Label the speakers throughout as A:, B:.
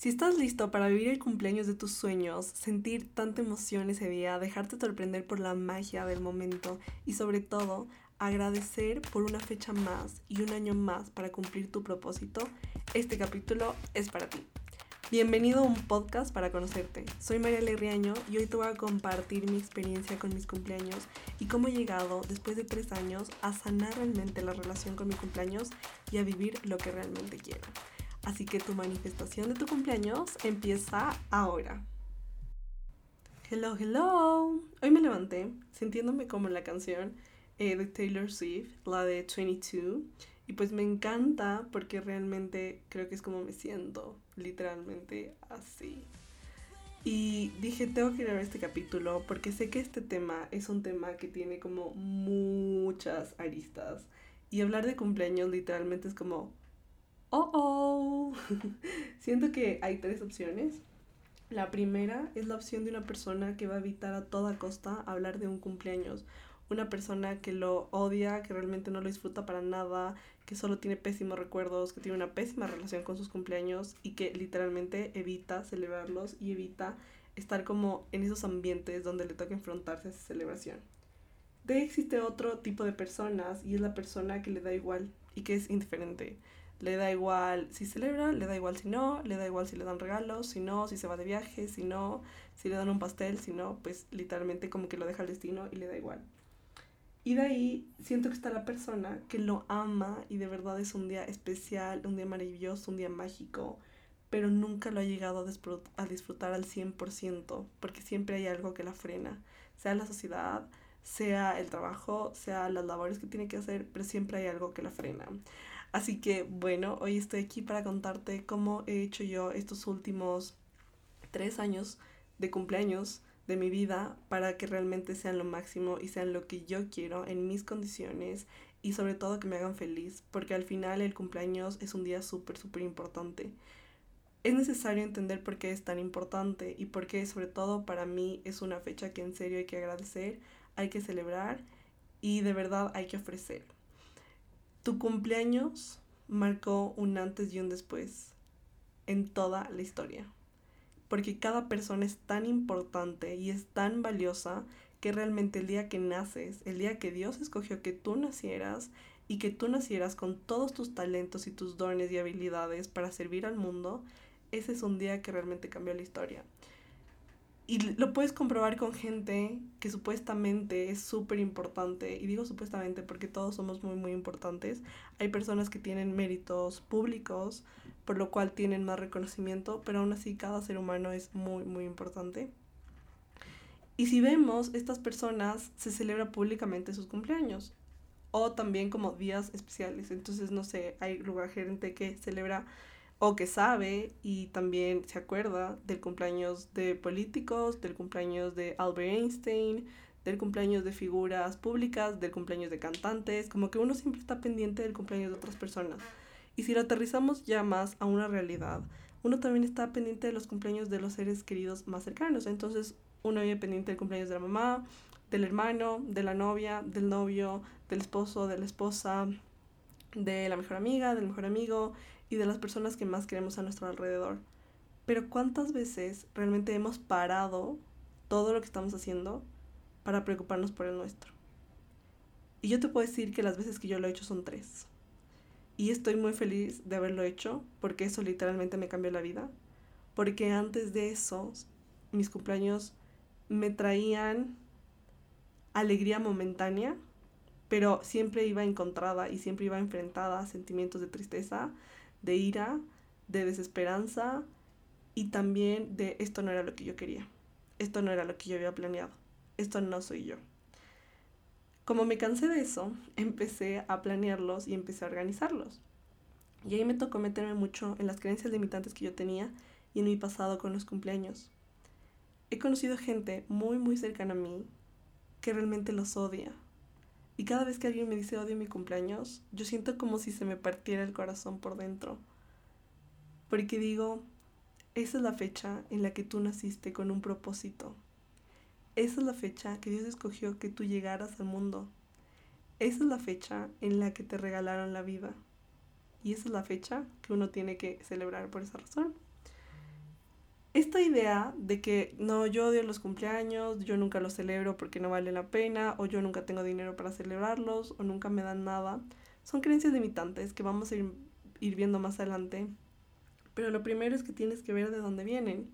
A: Si estás listo para vivir el cumpleaños de tus sueños, sentir tanta emoción ese día, dejarte sorprender por la magia del momento y sobre todo agradecer por una fecha más y un año más para cumplir tu propósito, este capítulo es para ti. Bienvenido a un podcast para conocerte. Soy María Lerriaño y hoy te voy a compartir mi experiencia con mis cumpleaños y cómo he llegado después de tres años a sanar realmente la relación con mi cumpleaños y a vivir lo que realmente quiero. Así que tu manifestación de tu cumpleaños empieza ahora. Hello, hello. Hoy me levanté sintiéndome como la canción eh, de Taylor Swift, la de 22. Y pues me encanta porque realmente creo que es como me siento, literalmente así. Y dije, tengo que grabar este capítulo porque sé que este tema es un tema que tiene como muchas aristas. Y hablar de cumpleaños literalmente es como oh, oh. Siento que hay tres opciones. La primera es la opción de una persona que va a evitar a toda costa hablar de un cumpleaños. Una persona que lo odia, que realmente no lo disfruta para nada, que solo tiene pésimos recuerdos, que tiene una pésima relación con sus cumpleaños y que literalmente evita celebrarlos y evita estar como en esos ambientes donde le toca enfrentarse a esa celebración. De existe otro tipo de personas y es la persona que le da igual y que es indiferente le da igual si celebra, le da igual si no, le da igual si le dan regalos, si no, si se va de viaje, si no, si le dan un pastel, si no, pues literalmente como que lo deja al destino y le da igual. Y de ahí siento que está la persona que lo ama y de verdad es un día especial, un día maravilloso, un día mágico, pero nunca lo ha llegado a, disfrutar al 100%, porque siempre hay algo que la frena, sea la sociedad, sea el trabajo, sea las labores que tiene que hacer, pero siempre hay algo que la frena. Así que bueno, hoy estoy aquí para contarte cómo he hecho yo estos últimos tres años de cumpleaños de mi vida para que realmente sean lo máximo y sean lo que yo quiero en mis condiciones y sobre todo que me hagan feliz, porque al final el cumpleaños es un día súper, súper importante. Es necesario entender por qué es tan importante y por qué sobre todo para mí es una fecha que en serio hay que agradecer, hay que celebrar y de verdad hay que ofrecer. Tu cumpleaños marcó un antes y un después en toda la historia. Porque cada persona es tan importante y es tan valiosa que realmente el día que naces, el día que Dios escogió que tú nacieras y que tú nacieras con todos tus talentos y tus dones y habilidades para servir al mundo, ese es un día que realmente cambió la historia. Y lo puedes comprobar con gente que supuestamente es súper importante. Y digo supuestamente porque todos somos muy, muy importantes. Hay personas que tienen méritos públicos, por lo cual tienen más reconocimiento, pero aún así cada ser humano es muy, muy importante. Y si vemos, estas personas se celebran públicamente sus cumpleaños. O también como días especiales. Entonces, no sé, hay lugar gente que celebra o que sabe y también se acuerda del cumpleaños de políticos, del cumpleaños de Albert Einstein, del cumpleaños de figuras públicas, del cumpleaños de cantantes, como que uno siempre está pendiente del cumpleaños de otras personas. Y si lo aterrizamos ya más a una realidad, uno también está pendiente de los cumpleaños de los seres queridos más cercanos. Entonces uno vive pendiente del cumpleaños de la mamá, del hermano, de la novia, del novio, del esposo, de la esposa, de la mejor amiga, del mejor amigo, y de las personas que más queremos a nuestro alrededor. Pero ¿cuántas veces realmente hemos parado todo lo que estamos haciendo para preocuparnos por el nuestro? Y yo te puedo decir que las veces que yo lo he hecho son tres. Y estoy muy feliz de haberlo hecho porque eso literalmente me cambió la vida. Porque antes de eso, mis cumpleaños me traían alegría momentánea, pero siempre iba encontrada y siempre iba enfrentada a sentimientos de tristeza, de ira, de desesperanza y también de esto no era lo que yo quería, esto no era lo que yo había planeado, esto no soy yo. Como me cansé de eso, empecé a planearlos y empecé a organizarlos. Y ahí me tocó meterme mucho en las creencias limitantes que yo tenía y en mi pasado con los cumpleaños. He conocido gente muy muy cercana a mí que realmente los odia, y cada vez que alguien me dice odio mi cumpleaños, yo siento como si se me partiera el corazón por dentro. Porque digo, esa es la fecha en la que tú naciste con un propósito. Esa es la fecha que Dios escogió que tú llegaras al mundo. Esa es la fecha en la que te regalaron la vida. Y esa es la fecha que uno tiene que celebrar por esa razón. Esta idea de que no, yo odio los cumpleaños, yo nunca los celebro porque no vale la pena, o yo nunca tengo dinero para celebrarlos, o nunca me dan nada, son creencias limitantes que vamos a ir, viendo más adelante. Pero lo primero es que tienes que ver de dónde vienen.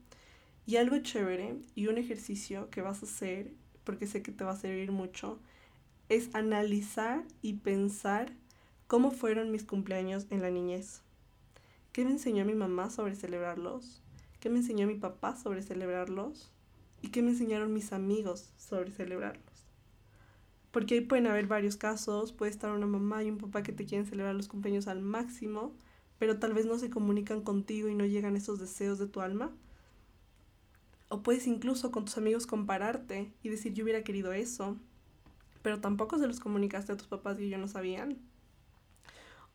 A: Y algo chévere y un ejercicio que vas a hacer, porque sé que te va a servir mucho, es analizar y pensar cómo fueron mis cumpleaños en la niñez. ¿Qué me enseñó mi mamá sobre celebrarlos? ¿Qué me enseñó mi papá sobre celebrarlos? ¿Y qué me enseñaron mis amigos sobre celebrarlos? Porque ahí pueden haber varios casos, puede estar una mamá y un papá que te quieren celebrar los cumpleaños al máximo, pero tal vez no se comunican contigo y no llegan esos deseos de tu alma. O puedes incluso con tus amigos compararte y decir yo hubiera querido eso, pero tampoco se los comunicaste a tus papás y ellos no sabían.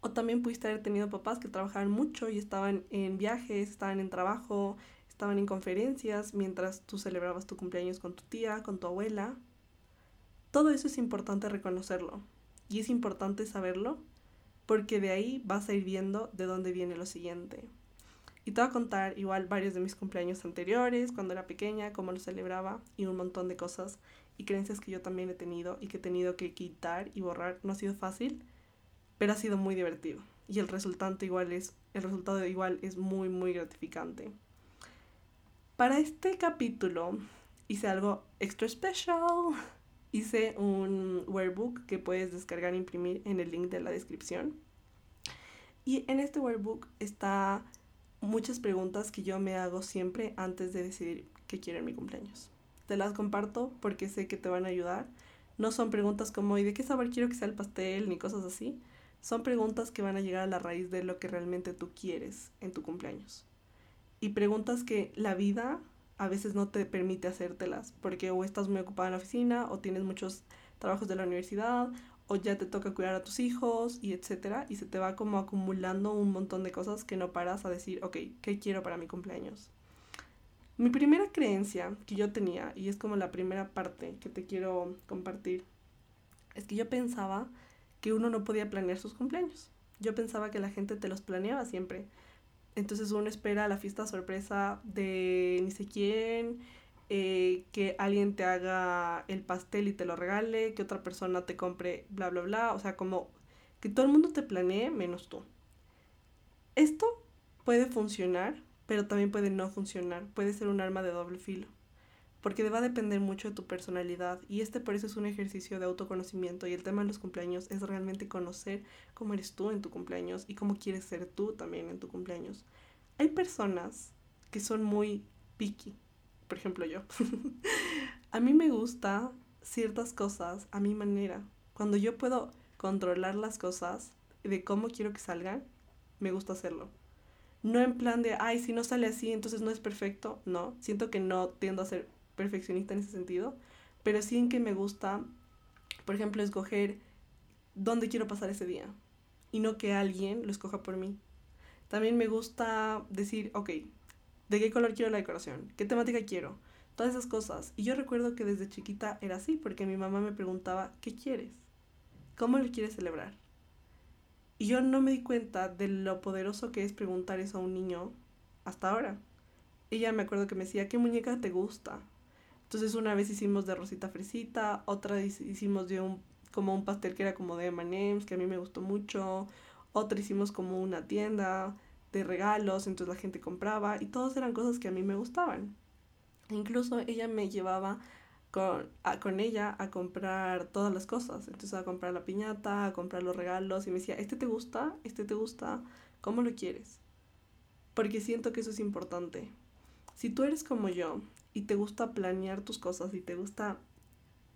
A: O también pudiste haber tenido papás que trabajaban mucho y estaban en viajes, estaban en trabajo, estaban en conferencias mientras tú celebrabas tu cumpleaños con tu tía, con tu abuela. Todo eso es importante reconocerlo y es importante saberlo porque de ahí vas a ir viendo de dónde viene lo siguiente. Y te voy a contar igual varios de mis cumpleaños anteriores, cuando era pequeña, cómo lo celebraba y un montón de cosas y creencias que yo también he tenido y que he tenido que quitar y borrar. No ha sido fácil, pero ha sido muy divertido. Y el resultado igual es, el resultado igual es muy, muy gratificante. Para este capítulo hice algo extra special. Hice un workbook que puedes descargar e imprimir en el link de la descripción. Y en este workbook está muchas preguntas que yo me hago siempre antes de decidir qué quiero en mi cumpleaños. Te las comparto porque sé que te van a ayudar. No son preguntas como ¿y de qué sabor quiero que sea el pastel? ni cosas así. Son preguntas que van a llegar a la raíz de lo que realmente tú quieres en tu cumpleaños. Y preguntas que la vida a veces no te permite hacértelas porque o estás muy ocupada en la oficina o tienes muchos trabajos de la universidad o ya te toca cuidar a tus hijos y etcétera y se te va como acumulando un montón de cosas que no paras a decir, ok, ¿qué quiero para mi cumpleaños? Mi primera creencia que yo tenía, y es como la primera parte que te quiero compartir, es que yo pensaba que uno no podía planear sus cumpleaños. Yo pensaba que la gente te los planeaba siempre. Entonces uno espera la fiesta sorpresa de ni sé quién, eh, que alguien te haga el pastel y te lo regale, que otra persona te compre bla, bla, bla. O sea, como que todo el mundo te planee menos tú. Esto puede funcionar pero también puede no funcionar, puede ser un arma de doble filo, porque va a depender mucho de tu personalidad y este por eso es un ejercicio de autoconocimiento y el tema de los cumpleaños es realmente conocer cómo eres tú en tu cumpleaños y cómo quieres ser tú también en tu cumpleaños. Hay personas que son muy picky, por ejemplo yo. a mí me gusta ciertas cosas a mi manera. Cuando yo puedo controlar las cosas de cómo quiero que salgan, me gusta hacerlo. No en plan de, ay, si no sale así, entonces no es perfecto. No, siento que no tiendo a ser perfeccionista en ese sentido, pero sí en que me gusta, por ejemplo, escoger dónde quiero pasar ese día y no que alguien lo escoja por mí. También me gusta decir, ok, ¿de qué color quiero la decoración? ¿Qué temática quiero? Todas esas cosas. Y yo recuerdo que desde chiquita era así, porque mi mamá me preguntaba, ¿qué quieres? ¿Cómo lo quieres celebrar? Y yo no me di cuenta de lo poderoso que es preguntar eso a un niño hasta ahora. Ella me acuerdo que me decía, ¿qué muñeca te gusta? Entonces una vez hicimos de Rosita Fresita, otra hicimos de un, como un pastel que era como de M&M's, que a mí me gustó mucho, otra hicimos como una tienda de regalos, entonces la gente compraba y todas eran cosas que a mí me gustaban. Incluso ella me llevaba con, con ella a comprar todas las cosas. Entonces a comprar la piñata, a comprar los regalos y me decía, ¿este te gusta? ¿Este te gusta? ¿Cómo lo quieres? Porque siento que eso es importante. Si tú eres como yo y te gusta planear tus cosas y te gusta,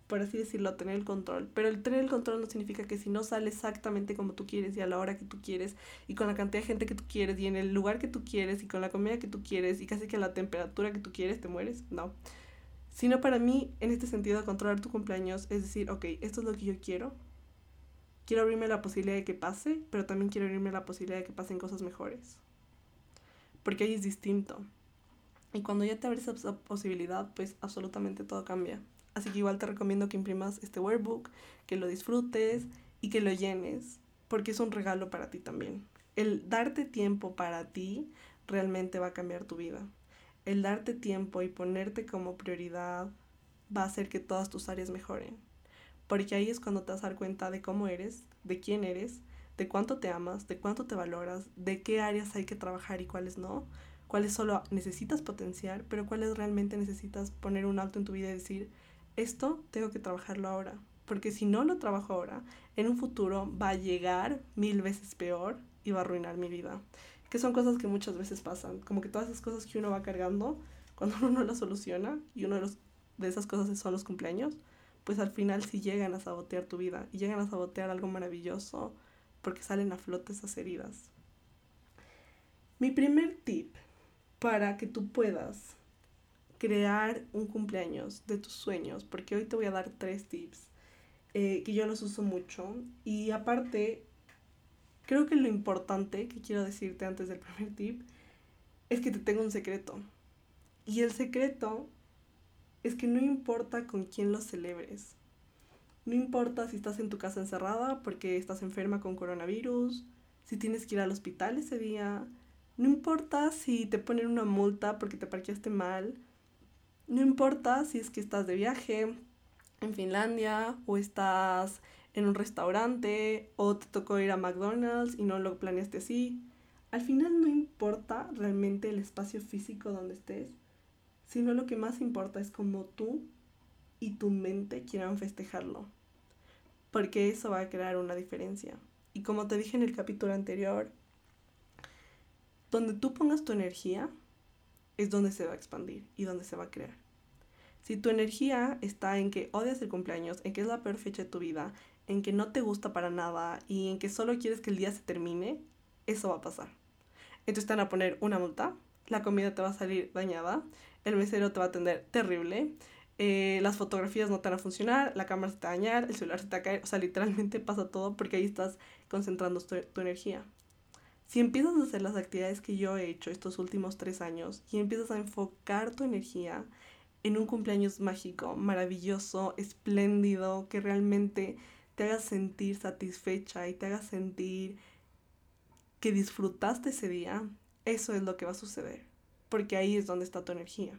A: por así decirlo, tener el control, pero el tener el control no significa que si no sale exactamente como tú quieres y a la hora que tú quieres y con la cantidad de gente que tú quieres y en el lugar que tú quieres y con la comida que tú quieres y casi que a la temperatura que tú quieres, te mueres. No sino para mí, en este sentido, controlar tu cumpleaños es decir, ok, esto es lo que yo quiero. Quiero abrirme la posibilidad de que pase, pero también quiero abrirme la posibilidad de que pasen cosas mejores. Porque ahí es distinto. Y cuando ya te abres esa posibilidad, pues absolutamente todo cambia. Así que igual te recomiendo que imprimas este workbook, que lo disfrutes y que lo llenes, porque es un regalo para ti también. El darte tiempo para ti realmente va a cambiar tu vida el darte tiempo y ponerte como prioridad va a hacer que todas tus áreas mejoren. Porque ahí es cuando te vas a dar cuenta de cómo eres, de quién eres, de cuánto te amas, de cuánto te valoras, de qué áreas hay que trabajar y cuáles no, cuáles solo necesitas potenciar, pero cuáles realmente necesitas poner un alto en tu vida y decir, esto tengo que trabajarlo ahora, porque si no lo trabajo ahora, en un futuro va a llegar mil veces peor y va a arruinar mi vida. Que son cosas que muchas veces pasan, como que todas esas cosas que uno va cargando, cuando uno no las soluciona, y uno de, los, de esas cosas son los cumpleaños, pues al final sí llegan a sabotear tu vida y llegan a sabotear algo maravilloso porque salen a flote esas heridas. Mi primer tip para que tú puedas crear un cumpleaños de tus sueños, porque hoy te voy a dar tres tips eh, que yo los uso mucho y aparte creo que lo importante que quiero decirte antes del primer tip es que te tengo un secreto. Y el secreto es que no importa con quién lo celebres. No importa si estás en tu casa encerrada porque estás enferma con coronavirus, si tienes que ir al hospital ese día, no importa si te ponen una multa porque te parqueaste mal, no importa si es que estás de viaje en Finlandia o estás en un restaurante o te tocó ir a McDonald's y no lo planeaste así. Al final no importa realmente el espacio físico donde estés, sino lo que más importa es cómo tú y tu mente quieran festejarlo, porque eso va a crear una diferencia. Y como te dije en el capítulo anterior, donde tú pongas tu energía es donde se va a expandir y donde se va a crear. Si tu energía está en que odias el cumpleaños, en que es la peor fecha de tu vida, en que no te gusta para nada y en que solo quieres que el día se termine, eso va a pasar. Entonces te van a poner una multa, la comida te va a salir dañada, el mesero te va a atender terrible, eh, las fotografías no te van a funcionar, la cámara se te va a dañar, el celular se te va a caer, o sea, literalmente pasa todo porque ahí estás concentrando tu, tu energía. Si empiezas a hacer las actividades que yo he hecho estos últimos tres años y empiezas a enfocar tu energía en un cumpleaños mágico, maravilloso, espléndido, que realmente te haga sentir satisfecha y te haga sentir que disfrutaste ese día, eso es lo que va a suceder porque ahí es donde está tu energía.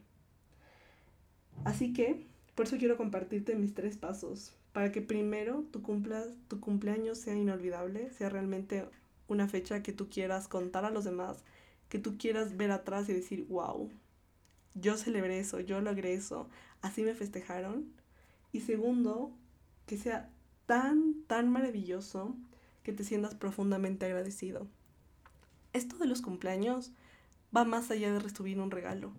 A: Así que, por eso quiero compartirte mis tres pasos, para que primero tu, cumplas, tu cumpleaños sea inolvidable, sea realmente una fecha que tú quieras contar a los demás, que tú quieras ver atrás y decir, wow, yo celebré eso, yo logré eso, así me festejaron. Y segundo, que sea tan, tan maravilloso que te sientas profundamente agradecido. Esto de los cumpleaños va más allá de recibir un regalo.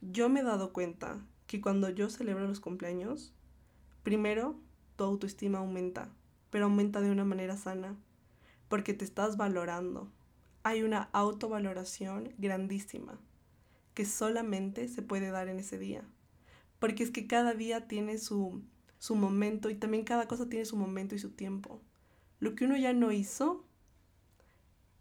A: Yo me he dado cuenta que cuando yo celebro los cumpleaños, primero tu autoestima aumenta, pero aumenta de una manera sana, porque te estás valorando. Hay una autovaloración grandísima que solamente se puede dar en ese día, porque es que cada día tiene su, su momento y también cada cosa tiene su momento y su tiempo. Lo que uno ya no hizo,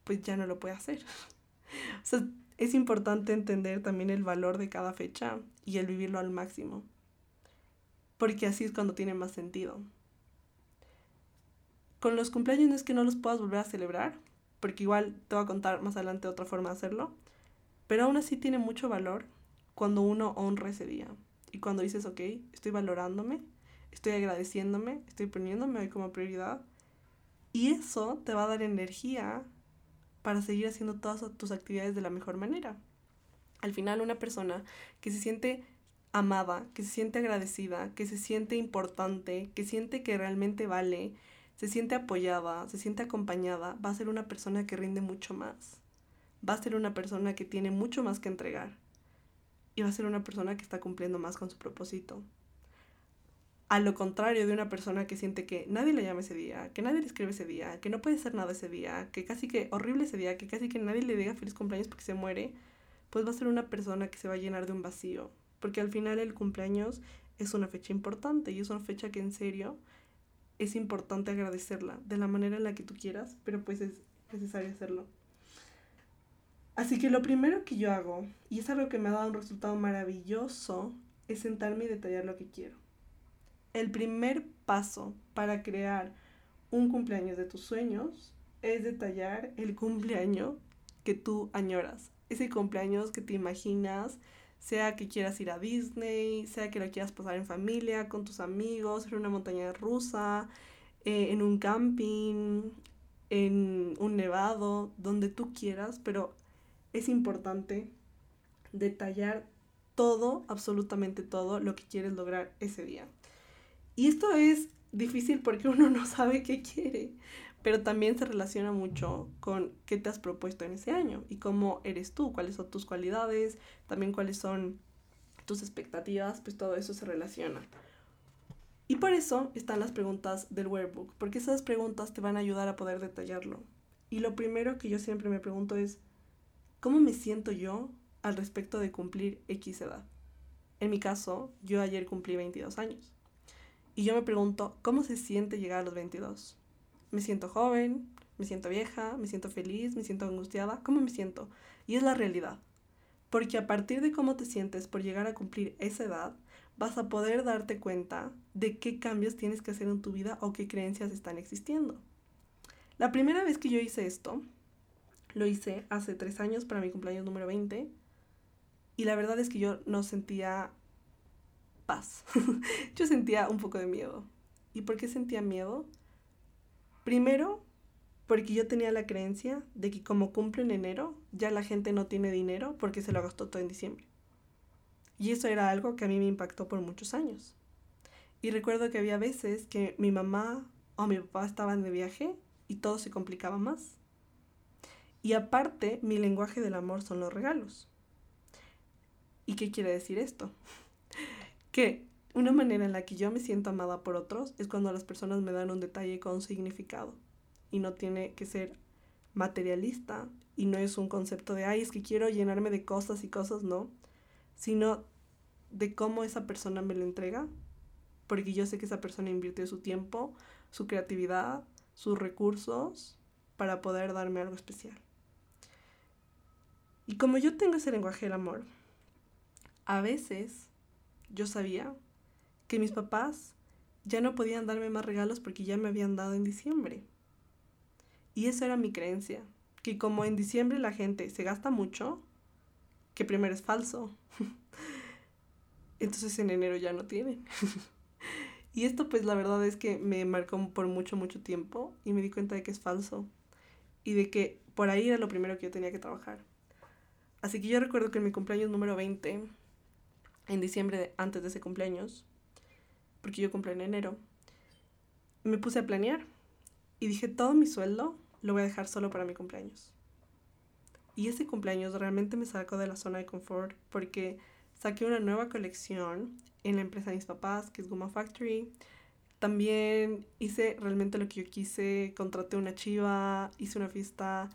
A: pues ya no lo puede hacer. O sea, es importante entender también el valor de cada fecha y el vivirlo al máximo. Porque así es cuando tiene más sentido. Con los cumpleaños no es que no los puedas volver a celebrar, porque igual te voy a contar más adelante otra forma de hacerlo, pero aún así tiene mucho valor cuando uno honra ese día y cuando dices, ok, estoy valorándome, estoy agradeciéndome, estoy poniéndome hoy como prioridad y eso te va a dar energía para seguir haciendo todas tus actividades de la mejor manera. Al final una persona que se siente amada, que se siente agradecida, que se siente importante, que siente que realmente vale, se siente apoyada, se siente acompañada, va a ser una persona que rinde mucho más. Va a ser una persona que tiene mucho más que entregar. Y va a ser una persona que está cumpliendo más con su propósito a lo contrario de una persona que siente que nadie le llama ese día, que nadie le escribe ese día, que no puede ser nada ese día, que casi que horrible ese día, que casi que nadie le diga feliz cumpleaños porque se muere, pues va a ser una persona que se va a llenar de un vacío. Porque al final el cumpleaños es una fecha importante y es una fecha que en serio es importante agradecerla de la manera en la que tú quieras, pero pues es necesario hacerlo. Así que lo primero que yo hago, y es algo que me ha dado un resultado maravilloso, es sentarme y detallar lo que quiero el primer paso para crear un cumpleaños de tus sueños es detallar el cumpleaños que tú añoras, ese cumpleaños que te imaginas, sea que quieras ir a Disney, sea que lo quieras pasar en familia, con tus amigos, en una montaña rusa, eh, en un camping, en un nevado, donde tú quieras, pero es importante detallar todo, absolutamente todo lo que quieres lograr ese día. Y esto es difícil porque uno no sabe qué quiere, pero también se relaciona mucho con qué te has propuesto en ese año y cómo eres tú, cuáles son tus cualidades, también cuáles son tus expectativas, pues todo eso se relaciona. Y por eso están las preguntas del workbook, porque esas preguntas te van a ayudar a poder detallarlo. Y lo primero que yo siempre me pregunto es, ¿cómo me siento yo al respecto de cumplir X edad? En mi caso, yo ayer cumplí 22 años. Y yo me pregunto, ¿cómo se siente llegar a los 22? ¿Me siento joven? ¿Me siento vieja? ¿Me siento feliz? ¿Me siento angustiada? ¿Cómo me siento? Y es la realidad. Porque a partir de cómo te sientes por llegar a cumplir esa edad, vas a poder darte cuenta de qué cambios tienes que hacer en tu vida o qué creencias están existiendo. La primera vez que yo hice esto, lo hice hace tres años para mi cumpleaños número 20 y la verdad es que yo no sentía paz. yo sentía un poco de miedo. ¿Y por qué sentía miedo? Primero, porque yo tenía la creencia de que como cumple en enero, ya la gente no tiene dinero porque se lo gastó todo en diciembre. Y eso era algo que a mí me impactó por muchos años. Y recuerdo que había veces que mi mamá o mi papá estaban de viaje y todo se complicaba más. Y aparte, mi lenguaje del amor son los regalos. ¿Y qué quiere decir esto? que una manera en la que yo me siento amada por otros es cuando las personas me dan un detalle con significado. Y no tiene que ser materialista y no es un concepto de, ay, es que quiero llenarme de cosas y cosas, no, sino de cómo esa persona me lo entrega, porque yo sé que esa persona invirtió su tiempo, su creatividad, sus recursos para poder darme algo especial. Y como yo tengo ese lenguaje del amor, a veces yo sabía que mis papás ya no podían darme más regalos porque ya me habían dado en diciembre. Y eso era mi creencia, que como en diciembre la gente se gasta mucho, que primero es falso. Entonces en enero ya no tienen. y esto pues la verdad es que me marcó por mucho, mucho tiempo y me di cuenta de que es falso. Y de que por ahí era lo primero que yo tenía que trabajar. Así que yo recuerdo que en mi cumpleaños número 20, en diciembre antes de ese cumpleaños, porque yo cumplí en enero, me puse a planear y dije todo mi sueldo lo voy a dejar solo para mi cumpleaños. Y ese cumpleaños realmente me sacó de la zona de confort porque saqué una nueva colección en la empresa de mis papás, que es Guma Factory. También hice realmente lo que yo quise, contraté una chiva, hice una fiesta,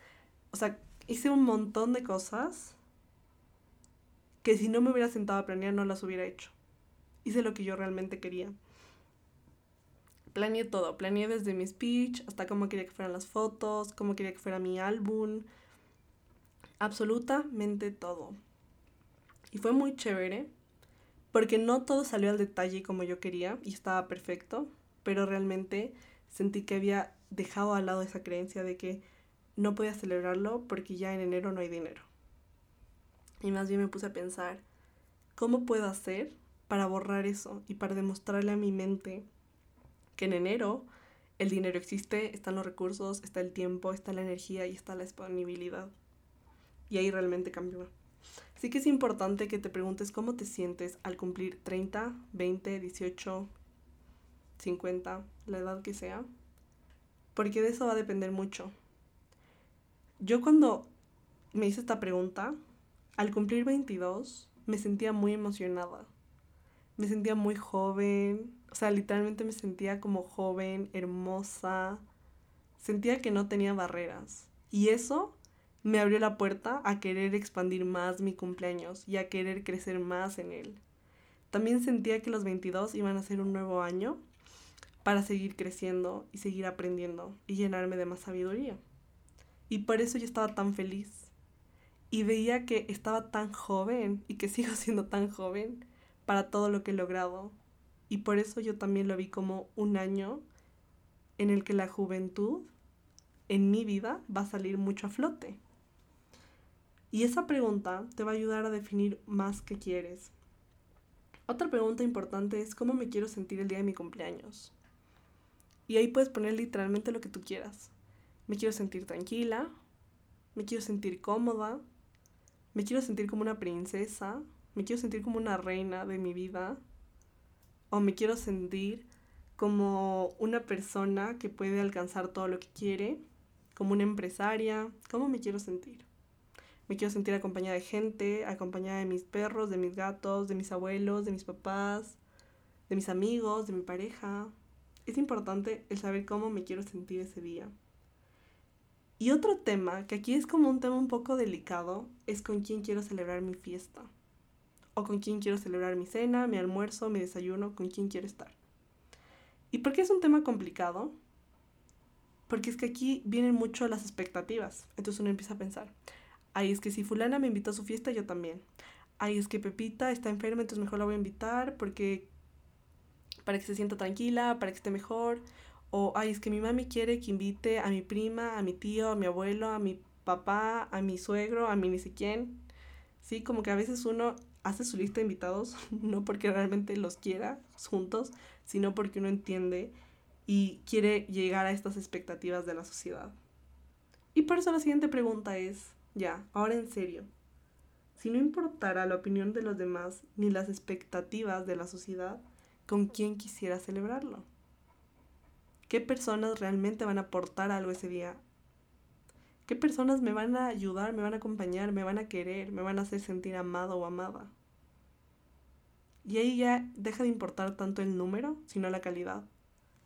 A: o sea, hice un montón de cosas que si no me hubiera sentado a planear no las hubiera hecho. Hice lo que yo realmente quería. Planeé todo, planeé desde mi speech hasta cómo quería que fueran las fotos, cómo quería que fuera mi álbum, absolutamente todo. Y fue muy chévere, porque no todo salió al detalle como yo quería y estaba perfecto, pero realmente sentí que había dejado al lado esa creencia de que no podía celebrarlo porque ya en enero no hay dinero. Y más bien me puse a pensar, ¿cómo puedo hacer para borrar eso y para demostrarle a mi mente que en enero el dinero existe, están los recursos, está el tiempo, está la energía y está la disponibilidad? Y ahí realmente cambió. Así que es importante que te preguntes cómo te sientes al cumplir 30, 20, 18, 50, la edad que sea, porque de eso va a depender mucho. Yo cuando me hice esta pregunta, al cumplir 22, me sentía muy emocionada. Me sentía muy joven, o sea, literalmente me sentía como joven, hermosa. Sentía que no tenía barreras. Y eso me abrió la puerta a querer expandir más mi cumpleaños y a querer crecer más en él. También sentía que los 22 iban a ser un nuevo año para seguir creciendo y seguir aprendiendo y llenarme de más sabiduría. Y por eso yo estaba tan feliz. Y veía que estaba tan joven y que sigo siendo tan joven para todo lo que he logrado. Y por eso yo también lo vi como un año en el que la juventud en mi vida va a salir mucho a flote. Y esa pregunta te va a ayudar a definir más qué quieres. Otra pregunta importante es cómo me quiero sentir el día de mi cumpleaños. Y ahí puedes poner literalmente lo que tú quieras. Me quiero sentir tranquila, me quiero sentir cómoda, me quiero sentir como una princesa, me quiero sentir como una reina de mi vida, o me quiero sentir como una persona que puede alcanzar todo lo que quiere, como una empresaria, ¿cómo me quiero sentir? Me quiero sentir acompañada de gente, acompañada de mis perros, de mis gatos, de mis abuelos, de mis papás, de mis amigos, de mi pareja. Es importante el saber cómo me quiero sentir ese día. Y otro tema, que aquí es como un tema un poco delicado, es con quién quiero celebrar mi fiesta. O con quién quiero celebrar mi cena, mi almuerzo, mi desayuno, con quién quiero estar. ¿Y por qué es un tema complicado? Porque es que aquí vienen mucho las expectativas. Entonces uno empieza a pensar, ay, es que si fulana me invitó a su fiesta, yo también. Ay, es que Pepita está enferma, entonces mejor la voy a invitar porque para que se sienta tranquila, para que esté mejor. O, ay, es que mi mami quiere que invite a mi prima, a mi tío, a mi abuelo, a mi papá, a mi suegro, a mi ni sé quién. Sí, como que a veces uno hace su lista de invitados, no porque realmente los quiera juntos, sino porque uno entiende y quiere llegar a estas expectativas de la sociedad. Y por eso la siguiente pregunta es, ya, ahora en serio, si no importara la opinión de los demás ni las expectativas de la sociedad, ¿con quién quisiera celebrarlo? ¿Qué personas realmente van a aportar algo ese día? ¿Qué personas me van a ayudar, me van a acompañar, me van a querer, me van a hacer sentir amado o amada? Y ahí ya deja de importar tanto el número, sino la calidad.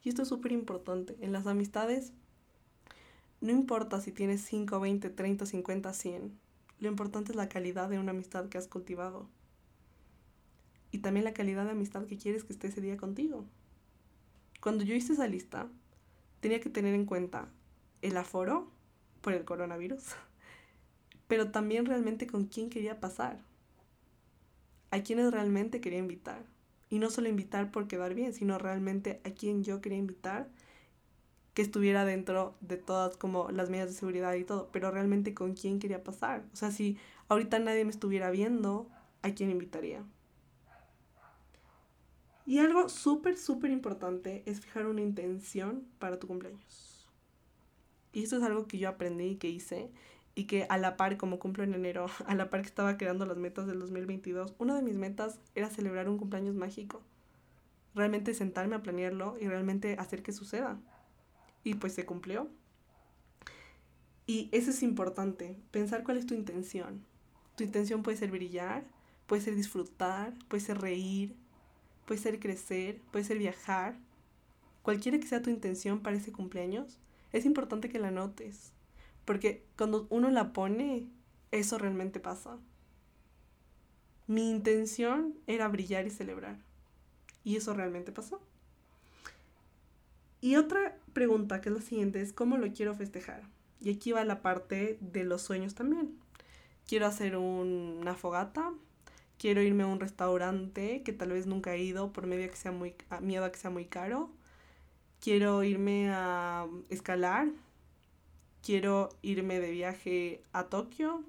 A: Y esto es súper importante. En las amistades, no importa si tienes 5, 20, 30, 50, 100. Lo importante es la calidad de una amistad que has cultivado. Y también la calidad de amistad que quieres que esté ese día contigo. Cuando yo hice esa lista, tenía que tener en cuenta el aforo por el coronavirus, pero también realmente con quién quería pasar a quienes realmente quería invitar. Y no solo invitar por quedar bien, sino realmente a quien yo quería invitar que estuviera dentro de todas como las medidas de seguridad y todo, pero realmente con quién quería pasar. O sea, si ahorita nadie me estuviera viendo, ¿a quién invitaría? Y algo súper, súper importante es fijar una intención para tu cumpleaños. Y esto es algo que yo aprendí y que hice y que a la par, como cumplo en enero, a la par que estaba creando las metas del 2022, una de mis metas era celebrar un cumpleaños mágico. Realmente sentarme a planearlo y realmente hacer que suceda. Y pues se cumplió. Y eso es importante, pensar cuál es tu intención. Tu intención puede ser brillar, puede ser disfrutar, puede ser reír, puede ser crecer, puede ser viajar. Cualquiera que sea tu intención para ese cumpleaños, es importante que la notes porque cuando uno la pone, eso realmente pasa. Mi intención era brillar y celebrar. Y eso realmente pasó. Y otra pregunta, que es la siguiente, es ¿cómo lo quiero festejar? Y aquí va la parte de los sueños también. Quiero hacer una fogata, quiero irme a un restaurante que tal vez nunca he ido por medio que sea muy, miedo a que sea muy caro. Quiero irme a escalar, quiero irme de viaje a Tokio,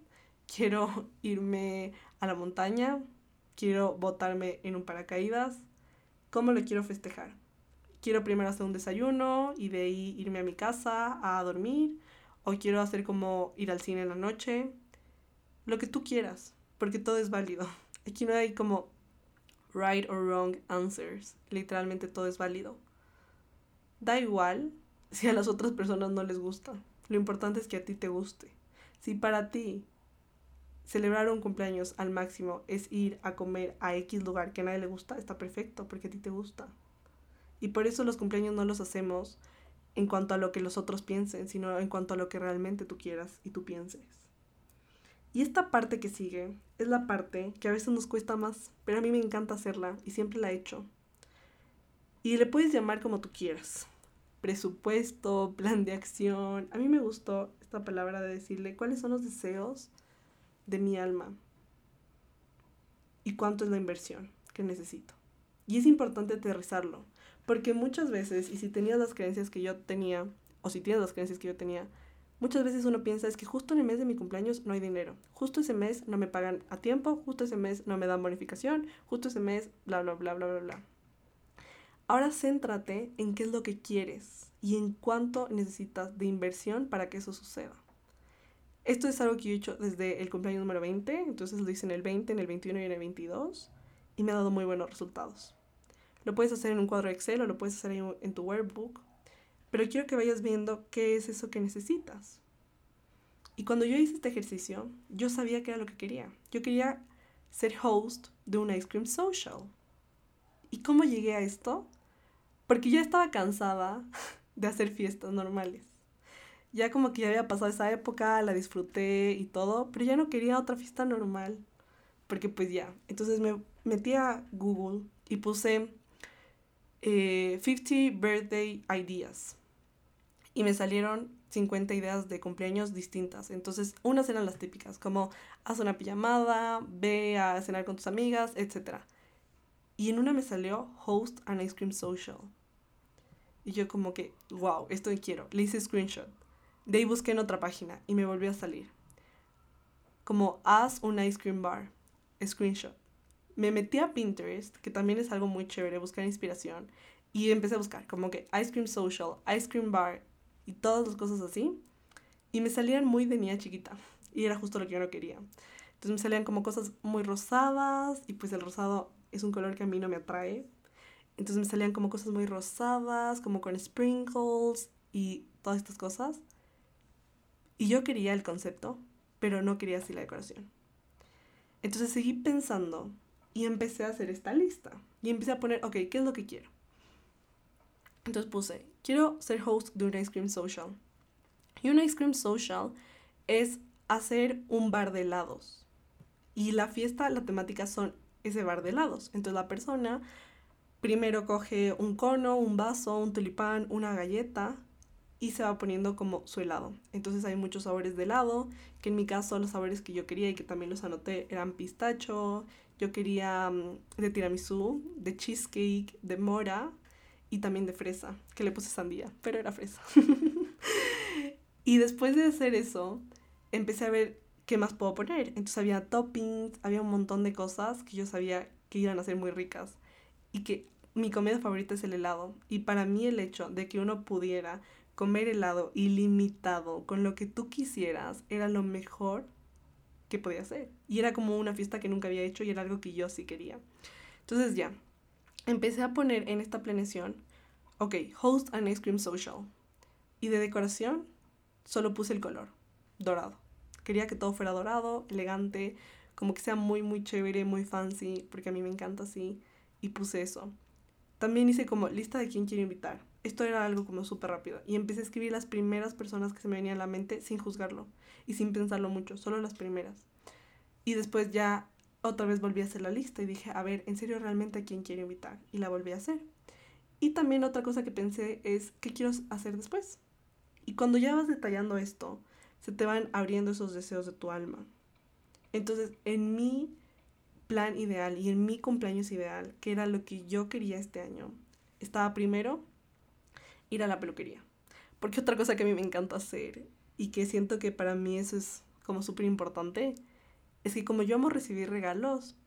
A: quiero irme a la montaña, quiero botarme en un paracaídas. ¿Cómo lo quiero festejar? Quiero primero hacer un desayuno y de ahí irme a mi casa a dormir. O quiero hacer como ir al cine en la noche. Lo que tú quieras, porque todo es válido. Aquí no hay como right or wrong answers. Literalmente todo es válido. Da igual si a las otras personas no les gusta. Lo importante es que a ti te guste. Si para ti celebrar un cumpleaños al máximo es ir a comer a X lugar que a nadie le gusta, está perfecto porque a ti te gusta. Y por eso los cumpleaños no los hacemos en cuanto a lo que los otros piensen, sino en cuanto a lo que realmente tú quieras y tú pienses. Y esta parte que sigue es la parte que a veces nos cuesta más, pero a mí me encanta hacerla y siempre la he hecho. Y le puedes llamar como tú quieras presupuesto, plan de acción. A mí me gustó esta palabra de decirle cuáles son los deseos de mi alma y cuánto es la inversión que necesito. Y es importante aterrizarlo, porque muchas veces, y si tenías las creencias que yo tenía, o si tienes las creencias que yo tenía, Muchas veces uno piensa es que justo en el mes de mi cumpleaños no hay dinero, justo ese mes no me pagan a tiempo, justo ese mes no me dan bonificación, justo ese mes bla bla bla bla bla bla. Ahora céntrate en qué es lo que quieres y en cuánto necesitas de inversión para que eso suceda. Esto es algo que yo he hecho desde el cumpleaños número 20, entonces lo hice en el 20, en el 21 y en el 22 y me ha dado muy buenos resultados. Lo puedes hacer en un cuadro Excel o lo puedes hacer en tu workbook pero quiero que vayas viendo qué es eso que necesitas. Y cuando yo hice este ejercicio, yo sabía que era lo que quería. Yo quería ser host de un ice cream social. ¿Y cómo llegué a esto? Porque yo estaba cansada de hacer fiestas normales. Ya como que ya había pasado esa época, la disfruté y todo, pero ya no quería otra fiesta normal. Porque pues ya. Entonces me metí a Google y puse 50 eh, birthday ideas y me salieron 50 ideas de cumpleaños distintas. Entonces, unas eran las típicas, como haz una pijamada, ve a cenar con tus amigas, etc. Y en una me salió host an ice cream social. Y yo como que, wow, esto quiero. Le hice screenshot. De ahí busqué en otra página y me volvió a salir. Como haz un ice cream bar. Screenshot. Me metí a Pinterest, que también es algo muy chévere, buscar inspiración. Y empecé a buscar como que ice cream social, ice cream bar, y todas las cosas así. Y me salían muy de niña chiquita. Y era justo lo que yo no quería. Entonces me salían como cosas muy rosadas y pues el rosado es un color que a mí no me atrae. Entonces me salían como cosas muy rosadas, como con sprinkles y todas estas cosas. Y yo quería el concepto, pero no quería así la decoración. Entonces seguí pensando y empecé a hacer esta lista. Y empecé a poner, ok, ¿qué es lo que quiero? Entonces puse, quiero ser host de un ice cream social. Y un ice cream social es hacer un bar de helados. Y la fiesta, la temática son ese bar de helados. Entonces la persona primero coge un cono, un vaso, un tulipán, una galleta y se va poniendo como su helado. Entonces hay muchos sabores de helado, que en mi caso los sabores que yo quería y que también los anoté eran pistacho, yo quería mm, de tiramisú, de cheesecake, de mora, y también de fresa, que le puse sandía, pero era fresa. y después de hacer eso, empecé a ver qué más puedo poner. Entonces había toppings, había un montón de cosas que yo sabía que iban a ser muy ricas y que mi comida favorita es el helado. Y para mí el hecho de que uno pudiera comer helado ilimitado con lo que tú quisieras era lo mejor que podía hacer. Y era como una fiesta que nunca había hecho y era algo que yo sí quería. Entonces ya, empecé a poner en esta planeación, ok, host an ice cream social. Y de decoración, solo puse el color, dorado. Quería que todo fuera dorado, elegante, como que sea muy, muy chévere, muy fancy, porque a mí me encanta así. Y puse eso. También hice como lista de quién quiero invitar. Esto era algo como súper rápido. Y empecé a escribir las primeras personas que se me venían a la mente sin juzgarlo y sin pensarlo mucho, solo las primeras. Y después ya otra vez volví a hacer la lista y dije, a ver, ¿en serio realmente a quién quiero invitar? Y la volví a hacer. Y también otra cosa que pensé es, ¿qué quiero hacer después? Y cuando ya vas detallando esto, se te van abriendo esos deseos de tu alma. Entonces, en mi plan ideal y en mi cumpleaños ideal, que era lo que yo quería este año, estaba primero ir a la peluquería. Porque otra cosa que a mí me encanta hacer y que siento que para mí eso es como súper importante es que como yo amo recibir regalos,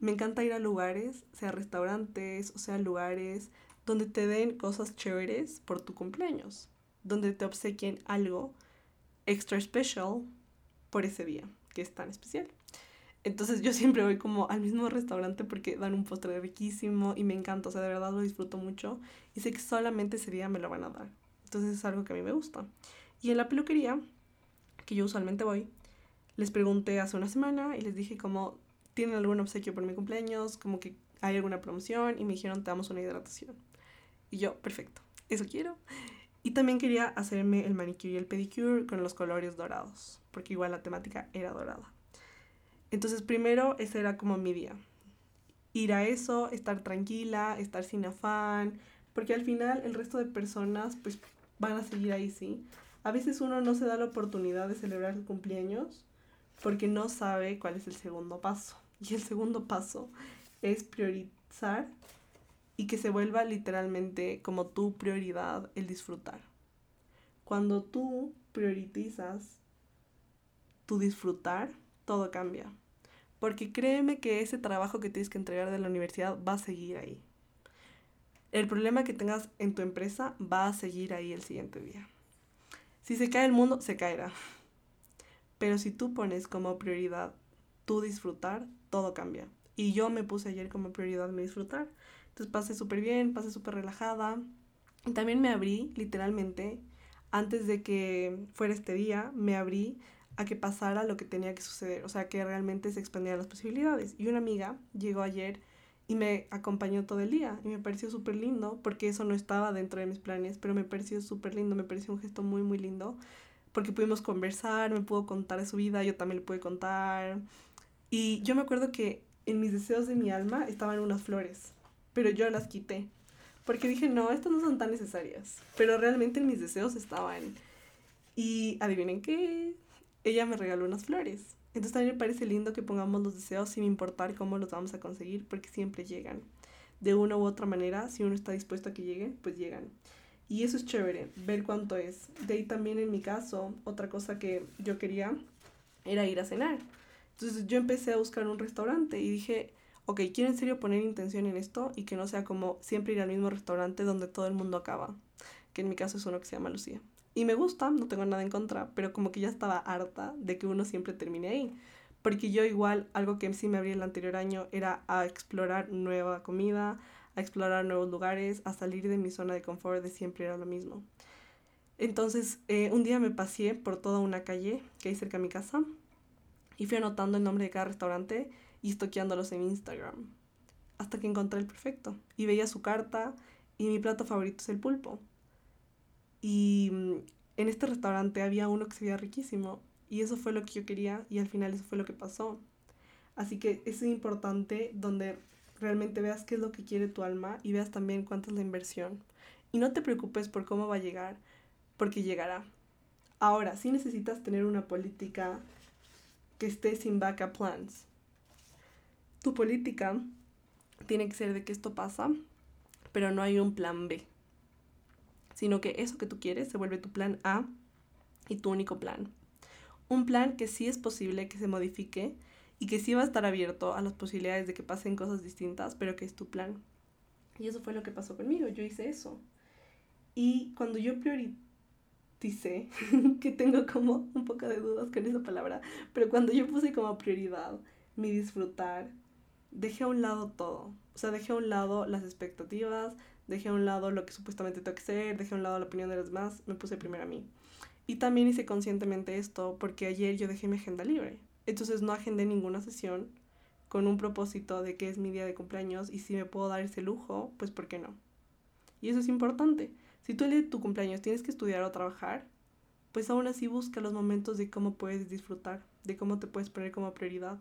A: me encanta ir a lugares, sea restaurantes o sea lugares donde te den cosas chéveres por tu cumpleaños, donde te obsequien algo extra special por ese día, que es tan especial. Entonces yo siempre voy como al mismo restaurante porque dan un postre riquísimo y me encanta, o sea, de verdad lo disfruto mucho y sé que solamente ese día me lo van a dar. Entonces es algo que a mí me gusta. Y en la peluquería, que yo usualmente voy, les pregunté hace una semana y les dije como, ¿tienen algún obsequio por mi cumpleaños? Como que hay alguna promoción y me dijeron, te damos una hidratación. Y yo, perfecto, eso quiero. Y también quería hacerme el manicure y el pedicure con los colores dorados, porque igual la temática era dorada. Entonces primero ese era como mi día. Ir a eso, estar tranquila, estar sin afán, porque al final el resto de personas pues van a seguir ahí, sí. A veces uno no se da la oportunidad de celebrar el cumpleaños porque no sabe cuál es el segundo paso. Y el segundo paso es priorizar y que se vuelva literalmente como tu prioridad el disfrutar. Cuando tú priorizas tu disfrutar, todo cambia. Porque créeme que ese trabajo que tienes que entregar de la universidad va a seguir ahí. El problema que tengas en tu empresa va a seguir ahí el siguiente día. Si se cae el mundo, se caerá. Pero si tú pones como prioridad tu disfrutar, todo cambia. Y yo me puse ayer como prioridad mi disfrutar. Entonces pasé súper bien, pasé súper relajada. También me abrí, literalmente, antes de que fuera este día, me abrí a que pasara lo que tenía que suceder, o sea, que realmente se expandieran las posibilidades. Y una amiga llegó ayer y me acompañó todo el día y me pareció súper lindo porque eso no estaba dentro de mis planes, pero me pareció súper lindo, me pareció un gesto muy, muy lindo porque pudimos conversar, me pudo contar su vida, yo también le pude contar. Y yo me acuerdo que en mis deseos de mi alma estaban unas flores, pero yo las quité porque dije, no, estas no son tan necesarias, pero realmente en mis deseos estaban. Y adivinen qué, ella me regaló unas flores. Entonces también me parece lindo que pongamos los deseos sin importar cómo los vamos a conseguir, porque siempre llegan. De una u otra manera, si uno está dispuesto a que lleguen, pues llegan. Y eso es chévere, ver cuánto es. De ahí también en mi caso, otra cosa que yo quería era ir a cenar. Entonces yo empecé a buscar un restaurante y dije, ok, quiero en serio poner intención en esto y que no sea como siempre ir al mismo restaurante donde todo el mundo acaba. Que en mi caso es uno que se llama Lucía. Y me gusta, no tengo nada en contra, pero como que ya estaba harta de que uno siempre termine ahí. Porque yo igual, algo que sí me abrí el anterior año era a explorar nueva comida, a explorar nuevos lugares, a salir de mi zona de confort de siempre era lo mismo. Entonces, eh, un día me pasé por toda una calle que hay cerca de mi casa y fui anotando el nombre de cada restaurante y estoqueándolos en Instagram. Hasta que encontré el perfecto y veía su carta y mi plato favorito es el pulpo. Y mm, en este restaurante había uno que se veía riquísimo y eso fue lo que yo quería y al final eso fue lo que pasó. Así que es importante donde realmente veas qué es lo que quiere tu alma y veas también cuánto es la inversión. Y no te preocupes por cómo va a llegar, porque llegará. Ahora, sí necesitas tener una política que esté sin backup plans. Tu política tiene que ser de que esto pasa, pero no hay un plan B sino que eso que tú quieres se vuelve tu plan A y tu único plan. Un plan que sí es posible que se modifique y que sí va a estar abierto a las posibilidades de que pasen cosas distintas, pero que es tu plan. Y eso fue lo que pasó conmigo, yo hice eso. Y cuando yo prioricé, que tengo como un poco de dudas con esa palabra, pero cuando yo puse como prioridad mi disfrutar, dejé a un lado todo. O sea, dejé a un lado las expectativas, dejé a un lado lo que supuestamente tengo que hacer, dejé a un lado la opinión de los demás, me puse primero a mí. Y también hice conscientemente esto porque ayer yo dejé mi agenda libre. Entonces no agendé ninguna sesión con un propósito de que es mi día de cumpleaños y si me puedo dar ese lujo, pues ¿por qué no? Y eso es importante. Si tú el día de tu cumpleaños tienes que estudiar o trabajar, pues aún así busca los momentos de cómo puedes disfrutar, de cómo te puedes poner como prioridad,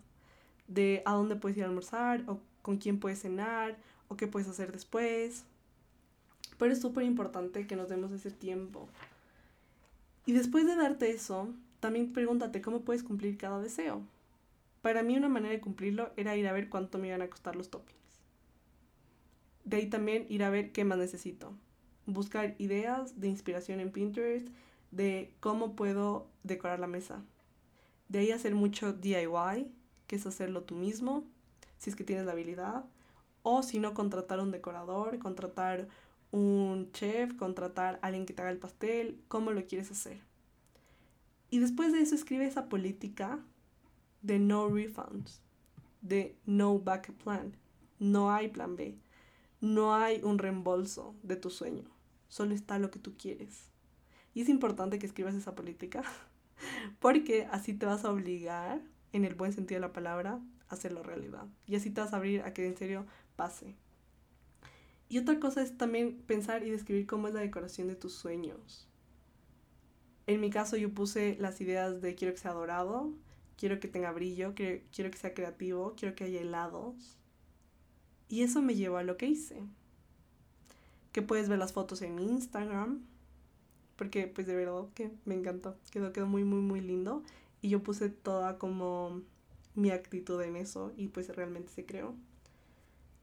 A: de a dónde puedes ir a almorzar o con quién puedes cenar o qué puedes hacer después. Pero es súper importante que nos demos ese tiempo. Y después de darte eso, también pregúntate cómo puedes cumplir cada deseo. Para mí una manera de cumplirlo era ir a ver cuánto me iban a costar los toppings. De ahí también ir a ver qué más necesito. Buscar ideas de inspiración en Pinterest de cómo puedo decorar la mesa. De ahí hacer mucho DIY, que es hacerlo tú mismo, si es que tienes la habilidad. O si no, contratar un decorador, contratar un chef, contratar a alguien que te haga el pastel, cómo lo quieres hacer. Y después de eso escribe esa política de no refunds, de no backup plan. No hay plan B. No hay un reembolso de tu sueño. Solo está lo que tú quieres. Y es importante que escribas esa política porque así te vas a obligar, en el buen sentido de la palabra, a hacerlo realidad. Y así te vas a abrir a que en serio pase. Y otra cosa es también pensar y describir cómo es la decoración de tus sueños. En mi caso yo puse las ideas de quiero que sea dorado, quiero que tenga brillo, quiero, que sea creativo, quiero que haya helados. Y eso me llevó a lo que hice. Que puedes ver las fotos en mi Instagram. Porque pues de verdad que me encantó. Quedó, quedó muy, muy, muy lindo. Y yo puse toda como mi actitud en eso y pues realmente se creó.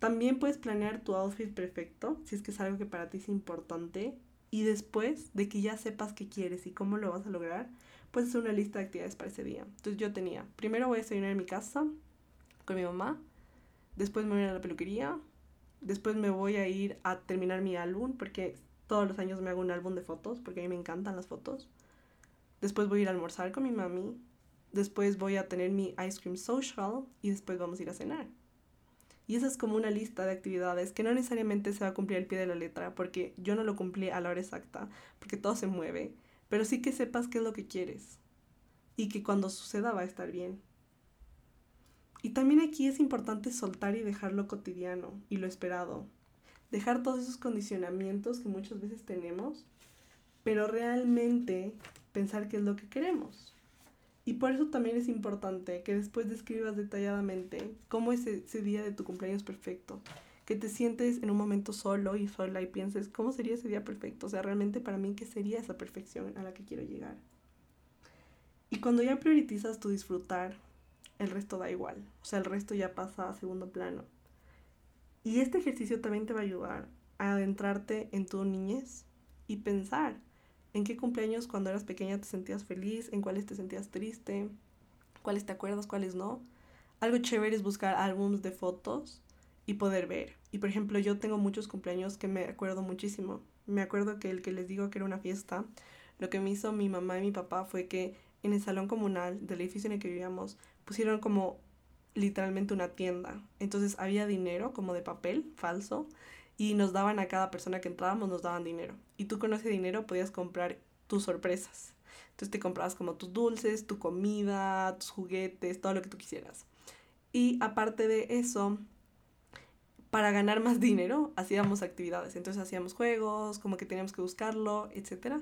A: También puedes planear tu outfit perfecto, si es que es algo que para ti es importante. Y después de que ya sepas qué quieres y cómo lo vas a lograr, puedes hacer una lista de actividades para ese día. Entonces yo tenía, primero voy a desayunar en mi casa con mi mamá, después me voy a ir a la peluquería, después me voy a ir a terminar mi álbum, porque todos los años me hago un álbum de fotos, porque a mí me encantan las fotos. Después voy a ir a almorzar con mi mami, después voy a tener mi ice cream social y después vamos a ir a cenar. Y esa es como una lista de actividades que no necesariamente se va a cumplir al pie de la letra, porque yo no lo cumplí a la hora exacta, porque todo se mueve, pero sí que sepas qué es lo que quieres y que cuando suceda va a estar bien. Y también aquí es importante soltar y dejar lo cotidiano y lo esperado. Dejar todos esos condicionamientos que muchas veces tenemos, pero realmente pensar qué es lo que queremos. Y por eso también es importante que después describas detalladamente cómo es ese día de tu cumpleaños perfecto. Que te sientes en un momento solo y sola y pienses cómo sería ese día perfecto. O sea, realmente para mí, ¿qué sería esa perfección a la que quiero llegar? Y cuando ya priorizas tu disfrutar, el resto da igual. O sea, el resto ya pasa a segundo plano. Y este ejercicio también te va a ayudar a adentrarte en tu niñez y pensar ¿En qué cumpleaños cuando eras pequeña te sentías feliz? ¿En cuáles te sentías triste? ¿Cuáles te acuerdas? ¿Cuáles no? Algo chévere es buscar álbumes de fotos y poder ver. Y por ejemplo, yo tengo muchos cumpleaños que me acuerdo muchísimo. Me acuerdo que el que les digo que era una fiesta, lo que me hizo mi mamá y mi papá fue que en el salón comunal del edificio en el que vivíamos pusieron como literalmente una tienda. Entonces había dinero como de papel falso y nos daban a cada persona que entrábamos, nos daban dinero. Y tú con ese dinero podías comprar tus sorpresas. Entonces te comprabas como tus dulces, tu comida, tus juguetes, todo lo que tú quisieras. Y aparte de eso, para ganar más dinero, hacíamos actividades. Entonces hacíamos juegos, como que teníamos que buscarlo, etc.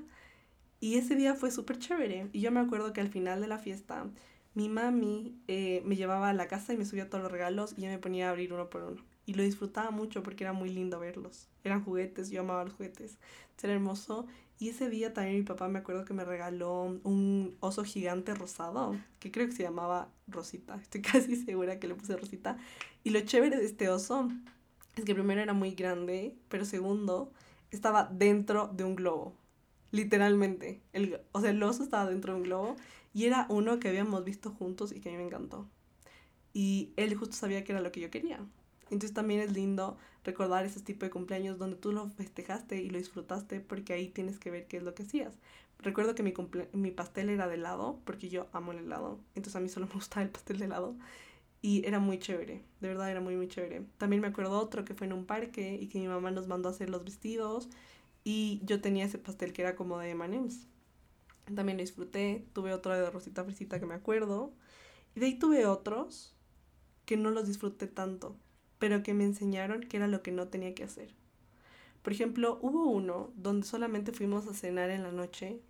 A: Y ese día fue súper chévere. Y yo me acuerdo que al final de la fiesta, mi mami eh, me llevaba a la casa y me subía todos los regalos y yo me ponía a abrir uno por uno y lo disfrutaba mucho porque era muy lindo verlos. Eran juguetes, yo amaba los juguetes. Era hermoso. Y ese día también mi papá me acuerdo que me regaló un oso gigante rosado, que creo que se llamaba Rosita. Estoy casi segura que le puse Rosita. Y lo chévere de este oso es que primero era muy grande, pero segundo, estaba dentro de un globo. Literalmente. El, o sea, el oso estaba dentro de un globo y era uno que habíamos visto juntos y que a mí me encantó. Y él justo sabía que era lo que yo quería. Entonces también es lindo recordar ese tipo de cumpleaños donde tú lo festejaste y lo disfrutaste porque ahí tienes que ver qué es lo que hacías. Recuerdo que mi, mi pastel era de helado porque yo amo el helado, entonces a mí solo me gustaba el pastel de helado y era muy chévere, de verdad era muy muy chévere. También me acuerdo otro que fue en un parque y que mi mamá nos mandó a hacer los vestidos y yo tenía ese pastel que era como de M&M's. También lo disfruté, tuve otro de Rosita Frisita que me acuerdo y de ahí tuve otros que no los disfruté tanto pero que me enseñaron que era lo que no tenía que hacer. Por ejemplo, hubo uno donde solamente fuimos a cenar en la noche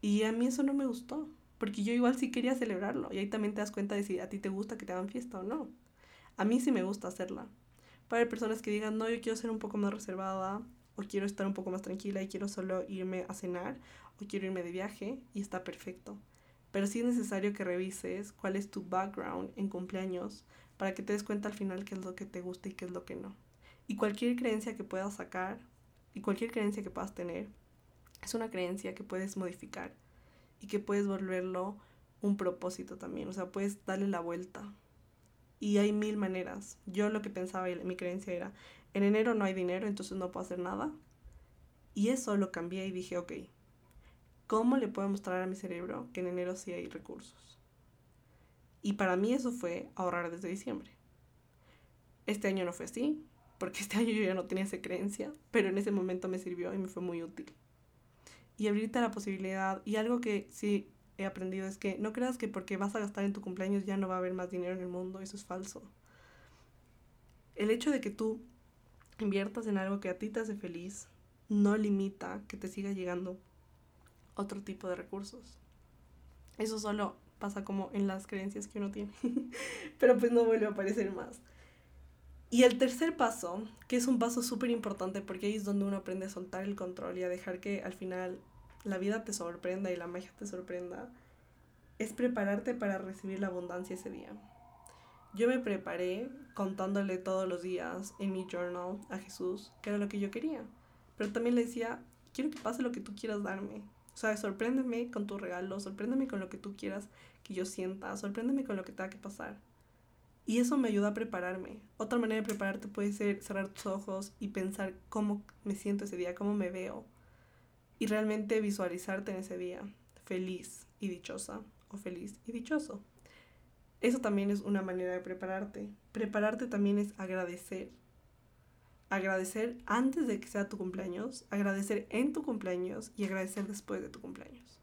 A: y a mí eso no me gustó, porque yo igual sí quería celebrarlo y ahí también te das cuenta de si a ti te gusta que te hagan fiesta o no. A mí sí me gusta hacerla. Para personas que digan, no, yo quiero ser un poco más reservada o quiero estar un poco más tranquila y quiero solo irme a cenar o quiero irme de viaje y está perfecto. Pero sí es necesario que revises cuál es tu background en cumpleaños para que te des cuenta al final qué es lo que te gusta y qué es lo que no. Y cualquier creencia que puedas sacar y cualquier creencia que puedas tener es una creencia que puedes modificar y que puedes volverlo un propósito también, o sea, puedes darle la vuelta. Y hay mil maneras. Yo lo que pensaba y mi creencia era, en enero no hay dinero, entonces no puedo hacer nada. Y eso lo cambié y dije, ok, ¿cómo le puedo mostrar a mi cerebro que en enero sí hay recursos? Y para mí eso fue ahorrar desde diciembre. Este año no fue así, porque este año yo ya no tenía esa creencia, pero en ese momento me sirvió y me fue muy útil. Y abrirte la posibilidad, y algo que sí he aprendido es que no creas que porque vas a gastar en tu cumpleaños ya no va a haber más dinero en el mundo, eso es falso. El hecho de que tú inviertas en algo que a ti te hace feliz no limita que te siga llegando otro tipo de recursos. Eso solo pasa como en las creencias que uno tiene, pero pues no vuelve a aparecer más. Y el tercer paso, que es un paso súper importante porque ahí es donde uno aprende a soltar el control y a dejar que al final la vida te sorprenda y la magia te sorprenda, es prepararte para recibir la abundancia ese día. Yo me preparé contándole todos los días en mi journal a Jesús que era lo que yo quería, pero también le decía, quiero que pase lo que tú quieras darme. Sea, sorpréndeme con tu regalo, sorpréndeme con lo que tú quieras que yo sienta, sorpréndeme con lo que tenga que pasar. Y eso me ayuda a prepararme. Otra manera de prepararte puede ser cerrar tus ojos y pensar cómo me siento ese día, cómo me veo. Y realmente visualizarte en ese día, feliz y dichosa, o feliz y dichoso. Eso también es una manera de prepararte. Prepararte también es agradecer. Agradecer antes de que sea tu cumpleaños, agradecer en tu cumpleaños y agradecer después de tu cumpleaños.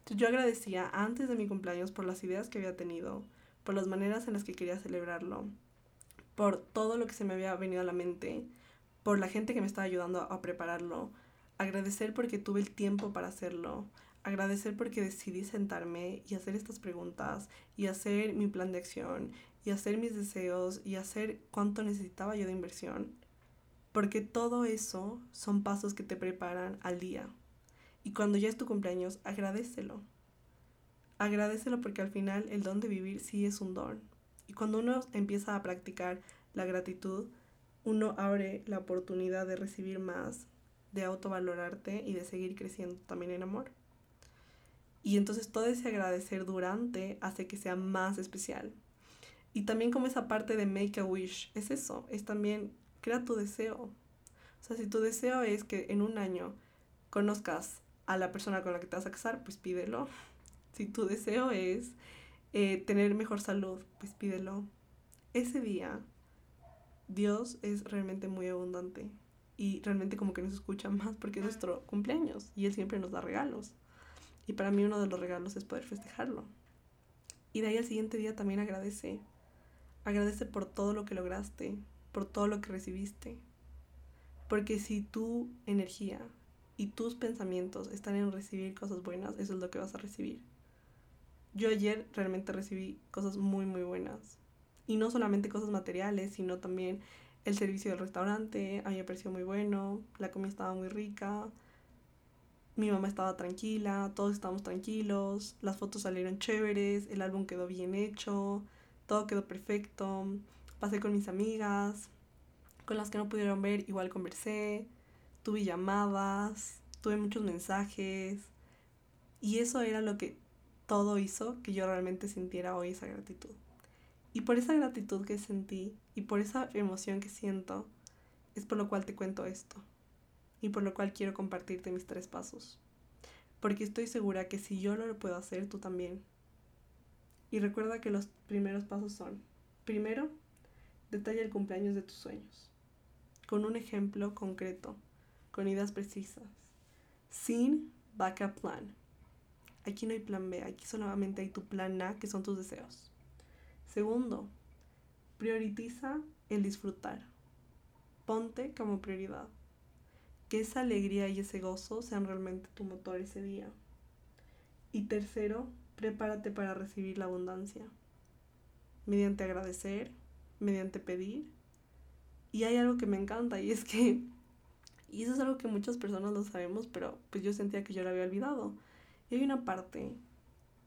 A: Entonces yo agradecía antes de mi cumpleaños por las ideas que había tenido, por las maneras en las que quería celebrarlo, por todo lo que se me había venido a la mente, por la gente que me estaba ayudando a prepararlo, agradecer porque tuve el tiempo para hacerlo, agradecer porque decidí sentarme y hacer estas preguntas y hacer mi plan de acción y hacer mis deseos y hacer cuánto necesitaba yo de inversión. Porque todo eso son pasos que te preparan al día. Y cuando ya es tu cumpleaños, agradecelo. Agradecelo porque al final el don de vivir sí es un don. Y cuando uno empieza a practicar la gratitud, uno abre la oportunidad de recibir más, de autovalorarte y de seguir creciendo también en amor. Y entonces todo ese agradecer durante hace que sea más especial. Y también como esa parte de make a wish, es eso, es también crea tu deseo. O sea, si tu deseo es que en un año conozcas a la persona con la que te vas a casar, pues pídelo. Si tu deseo es eh, tener mejor salud, pues pídelo. Ese día, Dios es realmente muy abundante y realmente como que nos escucha más porque es nuestro cumpleaños y Él siempre nos da regalos. Y para mí uno de los regalos es poder festejarlo. Y de ahí al siguiente día también agradece. Agradece por todo lo que lograste, por todo lo que recibiste. Porque si tu energía y tus pensamientos están en recibir cosas buenas, eso es lo que vas a recibir. Yo ayer realmente recibí cosas muy, muy buenas. Y no solamente cosas materiales, sino también el servicio del restaurante. A mí me pareció muy bueno, la comida estaba muy rica, mi mamá estaba tranquila, todos estábamos tranquilos, las fotos salieron chéveres, el álbum quedó bien hecho, todo quedó perfecto. Pasé con mis amigas, con las que no pudieron ver, igual conversé, tuve llamadas, tuve muchos mensajes. Y eso era lo que todo hizo que yo realmente sintiera hoy esa gratitud. Y por esa gratitud que sentí y por esa emoción que siento, es por lo cual te cuento esto y por lo cual quiero compartirte mis tres pasos. Porque estoy segura que si yo lo puedo hacer, tú también. Y recuerda que los primeros pasos son, primero, detalla el cumpleaños de tus sueños, con un ejemplo concreto, con ideas precisas, sin backup plan. Aquí no hay plan B, aquí solamente hay tu plan A, que son tus deseos. Segundo, prioritiza el disfrutar. Ponte como prioridad que esa alegría y ese gozo sean realmente tu motor ese día. Y tercero, prepárate para recibir la abundancia, mediante agradecer, mediante pedir. Y hay algo que me encanta y es que, y eso es algo que muchas personas lo sabemos, pero pues yo sentía que yo lo había olvidado. Y hay una parte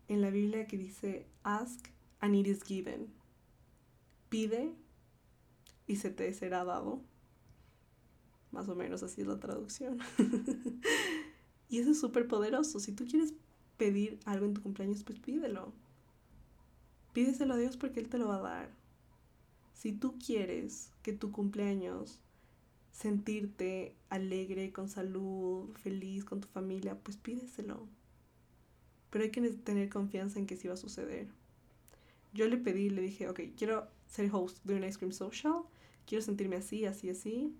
A: en la Biblia que dice, ask and it is given. Pide y se te será dado. Más o menos así es la traducción. y eso es súper poderoso. Si tú quieres pedir algo en tu cumpleaños, pues pídelo. Pídeselo a Dios porque Él te lo va a dar. Si tú quieres que tu cumpleaños sentirte alegre, con salud, feliz con tu familia, pues pídeselo. Pero hay que tener confianza en que sí va a suceder. Yo le pedí, le dije, ok, quiero ser host de un ice cream social, quiero sentirme así, así, así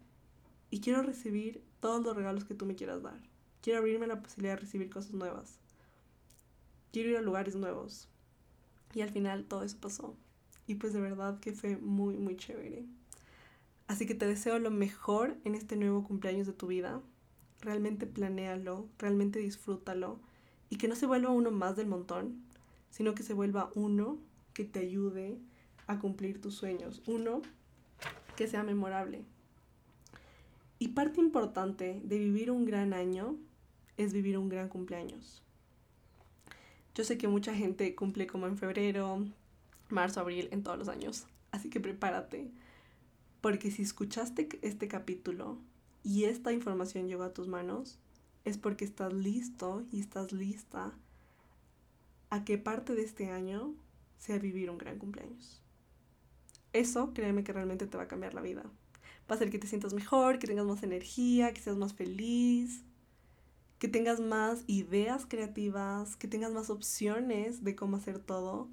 A: y quiero recibir todos los regalos que tú me quieras dar. Quiero abrirme la posibilidad de recibir cosas nuevas. Quiero ir a lugares nuevos. Y al final todo eso pasó. Y pues de verdad que fue muy, muy chévere. Así que te deseo lo mejor en este nuevo cumpleaños de tu vida. Realmente planéalo, realmente disfrútalo. Y que no se vuelva uno más del montón, sino que se vuelva uno que te ayude a cumplir tus sueños. Uno que sea memorable. Y parte importante de vivir un gran año es vivir un gran cumpleaños. Yo sé que mucha gente cumple como en febrero, marzo, abril, en todos los años. Así que prepárate. Porque si escuchaste este capítulo y esta información llegó a tus manos, es porque estás listo y estás lista a que parte de este año sea vivir un gran cumpleaños. Eso, créeme que realmente te va a cambiar la vida. Va a hacer que te sientas mejor, que tengas más energía, que seas más feliz, que tengas más ideas creativas, que tengas más opciones de cómo hacer todo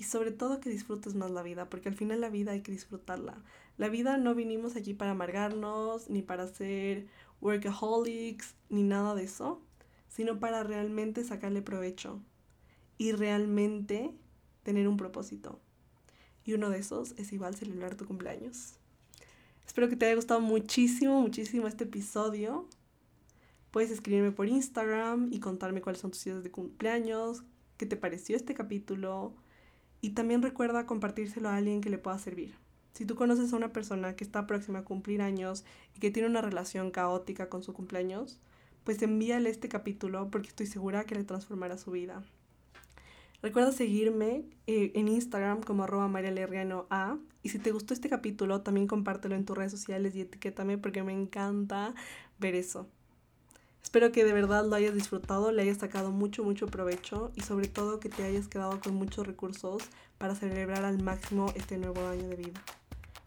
A: y sobre todo que disfrutes más la vida, porque al final la vida hay que disfrutarla. La vida no vinimos aquí para amargarnos, ni para ser workaholics, ni nada de eso, sino para realmente sacarle provecho y realmente tener un propósito. Y uno de esos es igual celebrar tu cumpleaños. Espero que te haya gustado muchísimo, muchísimo este episodio. Puedes escribirme por Instagram y contarme cuáles son tus ideas de cumpleaños, qué te pareció este capítulo y también recuerda compartírselo a alguien que le pueda servir. Si tú conoces a una persona que está próxima a cumplir años y que tiene una relación caótica con su cumpleaños, pues envíale este capítulo porque estoy segura que le transformará su vida. Recuerda seguirme eh, en Instagram como arroba A. Y si te gustó este capítulo, también compártelo en tus redes sociales y etiquétame porque me encanta ver eso. Espero que de verdad lo hayas disfrutado, le hayas sacado mucho, mucho provecho y sobre todo que te hayas quedado con muchos recursos para celebrar al máximo este nuevo año de vida.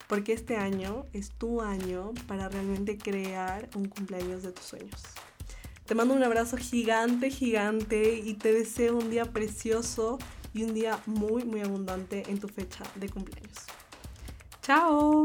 A: Porque este año es tu año para realmente crear un cumpleaños de tus sueños. Te mando un abrazo gigante, gigante y te deseo un día precioso y un día muy, muy abundante en tu fecha de cumpleaños. ¡Chao!